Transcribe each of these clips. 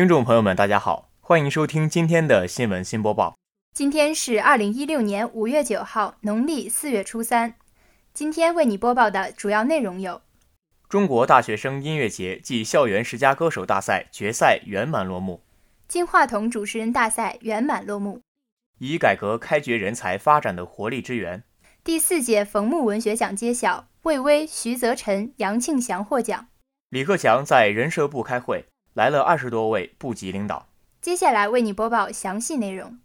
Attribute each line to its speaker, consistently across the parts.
Speaker 1: 听众朋友们，大家好，欢迎收听今天的新闻新播报。
Speaker 2: 今天是二零一六年五月九号，农历四月初三。今天为你播报的主要内容有：
Speaker 1: 中国大学生音乐节暨校园十佳歌手大赛决赛圆满落幕；
Speaker 2: 金话筒主持人大赛圆满落幕；
Speaker 1: 以改革开掘人才发展的活力之源；
Speaker 2: 第四届冯木文学奖揭晓，魏巍、徐泽辰、杨庆祥获奖；
Speaker 1: 李克强在人社部开会。来了二十多位部级领导。
Speaker 2: 接下来为你播报详细内容。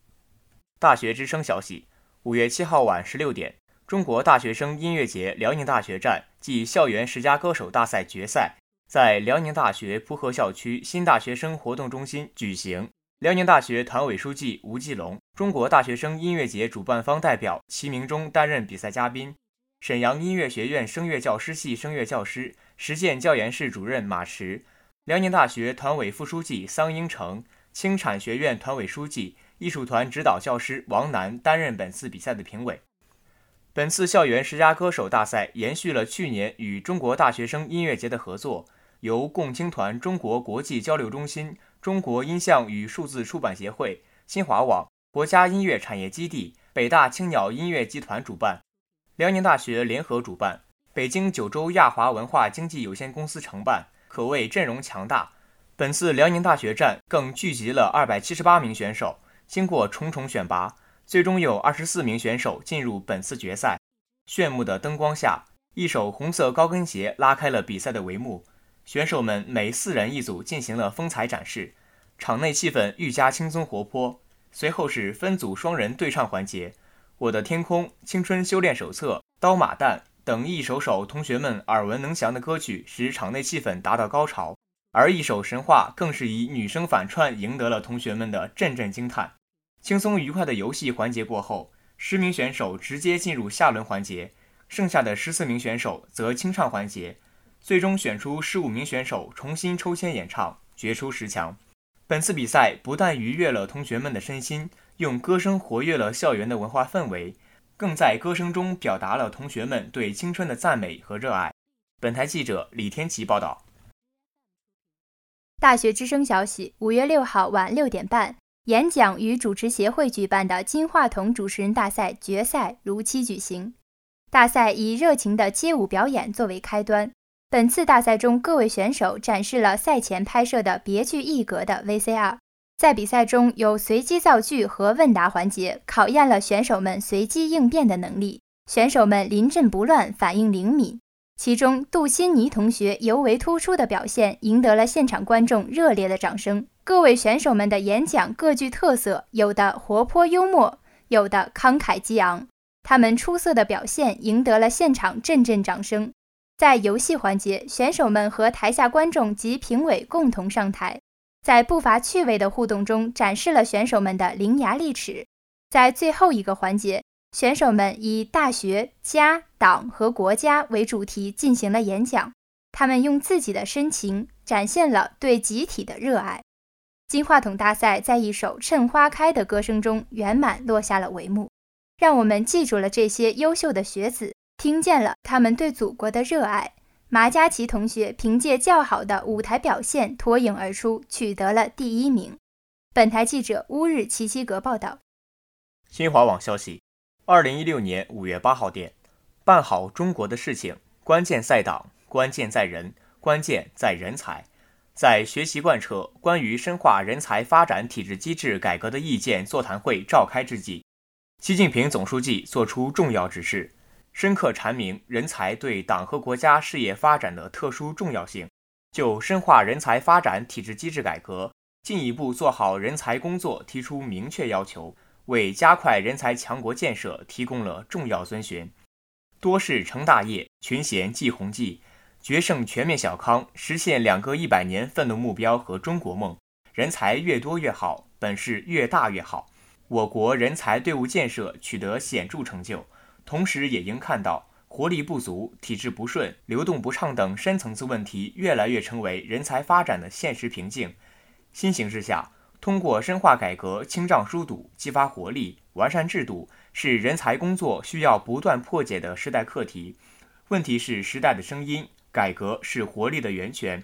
Speaker 1: 大学之声消息：五月七号晚十六点，中国大学生音乐节辽宁大学站暨校园十佳歌手大赛决赛在辽宁大学蒲河校区新大学生活动中心举行。辽宁大学团委书记吴继龙、中国大学生音乐节主办方代表齐明忠担任比赛嘉宾。沈阳音乐学院声乐教师系声乐教师、实践教研室主任马驰。辽宁大学团委副书记桑英成、青产学院团委书记、艺术团指导教师王楠担任本次比赛的评委。本次校园十佳歌手大赛延续了去年与中国大学生音乐节的合作，由共青团中国国际交流中心、中国音像与数字出版协会、新华网、国家音乐产业基地、北大青鸟音乐集团主办，辽宁大学联合主办，北京九州亚华文化经济有限公司承办。可谓阵容强大，本次辽宁大学站更聚集了二百七十八名选手，经过重重选拔，最终有二十四名选手进入本次决赛。炫目的灯光下，一首红色高跟鞋拉开了比赛的帷幕。选手们每四人一组进行了风采展示，场内气氛愈加轻松活泼。随后是分组双人对唱环节，《我的天空》《青春修炼手册》《刀马旦》。等一首首同学们耳闻能详的歌曲，使场内气氛达到高潮。而一首《神话》更是以女声反串赢得了同学们的阵阵惊叹。轻松愉快的游戏环节过后，十名选手直接进入下轮环节，剩下的十四名选手则清唱环节。最终选出十五名选手重新抽签演唱，决出十强。本次比赛不但愉悦了同学们的身心，用歌声活跃了校园的文化氛围。更在歌声中表达了同学们对青春的赞美和热爱。本台记者李天琪报道。
Speaker 2: 大学之声消息：五月六号晚六点半，演讲与主持协会举办的金话筒主持人大赛决赛如期举行。大赛以热情的街舞表演作为开端。本次大赛中，各位选手展示了赛前拍摄的别具一格的 VCR。在比赛中有随机造句和问答环节，考验了选手们随机应变的能力。选手们临阵不乱，反应灵敏。其中，杜欣妮同学尤为突出的表现，赢得了现场观众热烈的掌声。各位选手们的演讲各具特色，有的活泼幽默，有的慷慨激昂。他们出色的表现，赢得了现场阵阵掌声。在游戏环节，选手们和台下观众及评委共同上台。在不乏趣味的互动中，展示了选手们的伶牙俐齿。在最后一个环节，选手们以大学、家、党和国家为主题进行了演讲。他们用自己的深情展现了对集体的热爱。金话筒大赛在一首《趁花开》的歌声中圆满落下了帷幕，让我们记住了这些优秀的学子，听见了他们对祖国的热爱。马嘉祺同学凭借较好的舞台表现脱颖而出，取得了第一名。本台记者乌日齐齐格报道。
Speaker 1: 新华网消息：二零一六年五月八号电，办好中国的事情，关键在党，关键在人，关键在人才。在学习贯彻关于深化人才发展体制机制改革的意见座谈会召开之际，习近平总书记作出重要指示。深刻阐明人才对党和国家事业发展的特殊重要性，就深化人才发展体制机制改革，进一步做好人才工作提出明确要求，为加快人才强国建设提供了重要遵循。多事成大业，群贤继鸿绩，决胜全面小康，实现两个一百年奋斗目标和中国梦。人才越多越好，本事越大越好。我国人才队伍建设取得显著成就。同时，也应看到活力不足、体制不顺、流动不畅等深层次问题越来越成为人才发展的现实瓶颈。新形势下，通过深化改革、清障疏堵、激发活力、完善制度，是人才工作需要不断破解的时代课题。问题是时代的声音，改革是活力的源泉。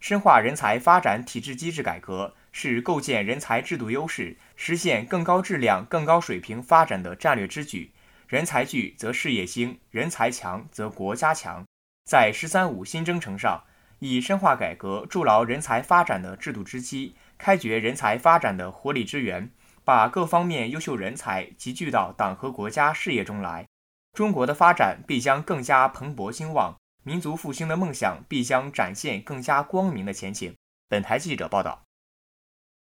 Speaker 1: 深化人才发展体制机制改革，是构建人才制度优势、实现更高质量、更高水平发展的战略之举。人才聚则事业兴，人才强则国家强。在“十三五”新征程上，以深化改革筑牢人才发展的制度之基，开掘人才发展的活力之源，把各方面优秀人才集聚到党和国家事业中来，中国的发展必将更加蓬勃兴旺，民族复兴的梦想必将展现更加光明的前景。本台记者报道。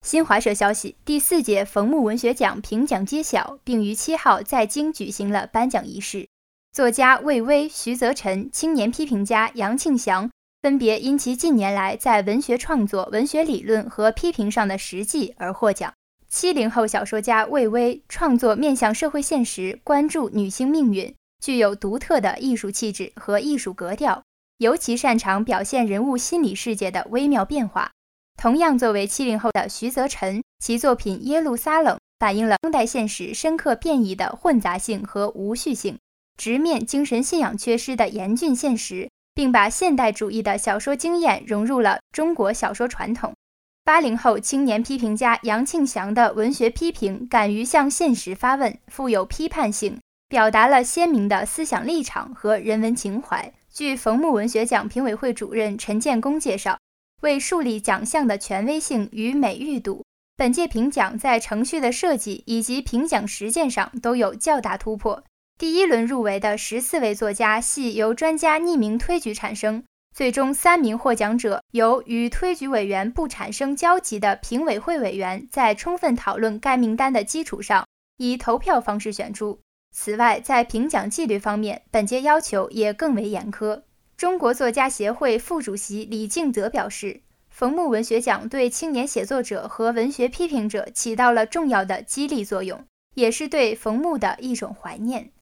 Speaker 2: 新华社消息，第四届冯木文学奖评奖揭晓，并于七号在京举行了颁奖仪式。作家魏巍、徐则臣，青年批评家杨庆祥，分别因其近年来在文学创作、文学理论和批评上的实际而获奖。七零后小说家魏巍创作面向社会现实，关注女性命运，具有独特的艺术气质和艺术格调，尤其擅长表现人物心理世界的微妙变化。同样作为七零后的徐则臣，其作品《耶路撒冷》反映了当代现实深刻变异的混杂性和无序性，直面精神信仰缺失的严峻现实，并把现代主义的小说经验融入了中国小说传统。八零后青年批评家杨庆祥的文学批评敢于向现实发问，富有批判性，表达了鲜明的思想立场和人文情怀。据冯木文学奖评委会主任陈建功介绍。为树立奖项的权威性与美誉度，本届评奖在程序的设计以及评奖实践上都有较大突破。第一轮入围的十四位作家系由专家匿名推举产生，最终三名获奖者由与推举委员不产生交集的评委会委员在充分讨论该名单的基础上，以投票方式选出。此外，在评奖纪律方面，本届要求也更为严苛。中国作家协会副主席李敬泽表示，冯木文学奖对青年写作者和文学批评者起到了重要的激励作用，也是对冯木的一种怀念。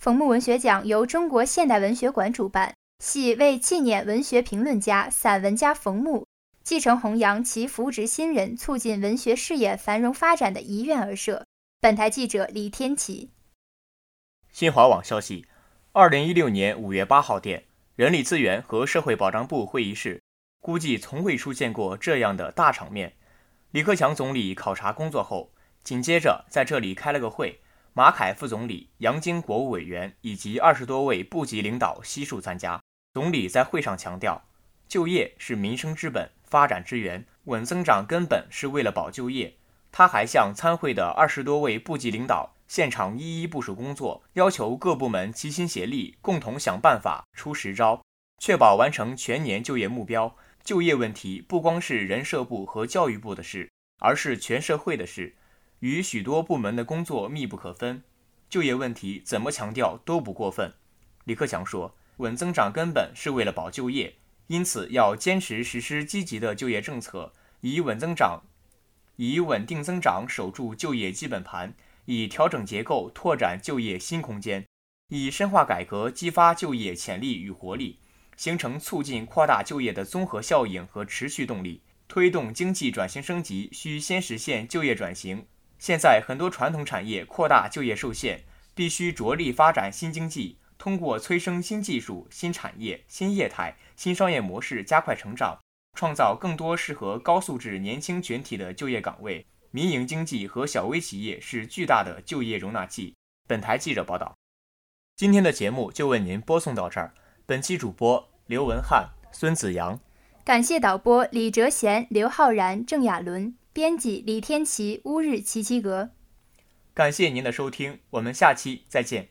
Speaker 2: 冯木文学奖由中国现代文学馆主办，系为纪念文学评论家、散文家冯木，继承弘扬其扶植新人、促进文学事业繁荣发展的遗愿而设。本台记者李天琪。
Speaker 1: 新华网消息，二零一六年五月八号电。人力资源和社会保障部会议室，估计从未出现过这样的大场面。李克强总理考察工作后，紧接着在这里开了个会，马凯副总理、杨晶国务委员以及二十多位部级领导悉数参加。总理在会上强调，就业是民生之本、发展之源，稳增长根本是为了保就业。他还向参会的二十多位部级领导。现场一一部署工作，要求各部门齐心协力，共同想办法、出实招，确保完成全年就业目标。就业问题不光是人社部和教育部的事，而是全社会的事，与许多部门的工作密不可分。就业问题怎么强调都不过分。李克强说：“稳增长根本是为了保就业，因此要坚持实施积极的就业政策，以稳增长、以稳定增长守住就业基本盘。”以调整结构拓展就业新空间，以深化改革激发就业潜力与活力，形成促进扩大就业的综合效应和持续动力。推动经济转型升级，需先实现就业转型。现在很多传统产业扩大就业受限，必须着力发展新经济，通过催生新技术、新产业、新业态、新商业模式加快成长，创造更多适合高素质年轻群体的就业岗位。民营经济和小微企业是巨大的就业容纳器。本台记者报道。今天的节目就为您播送到这儿。本期主播刘文翰、孙子阳，
Speaker 2: 感谢导播李哲贤、刘浩然、郑亚伦，编辑李天琪、乌日琪琪格。
Speaker 1: 感谢您的收听，我们下期再见。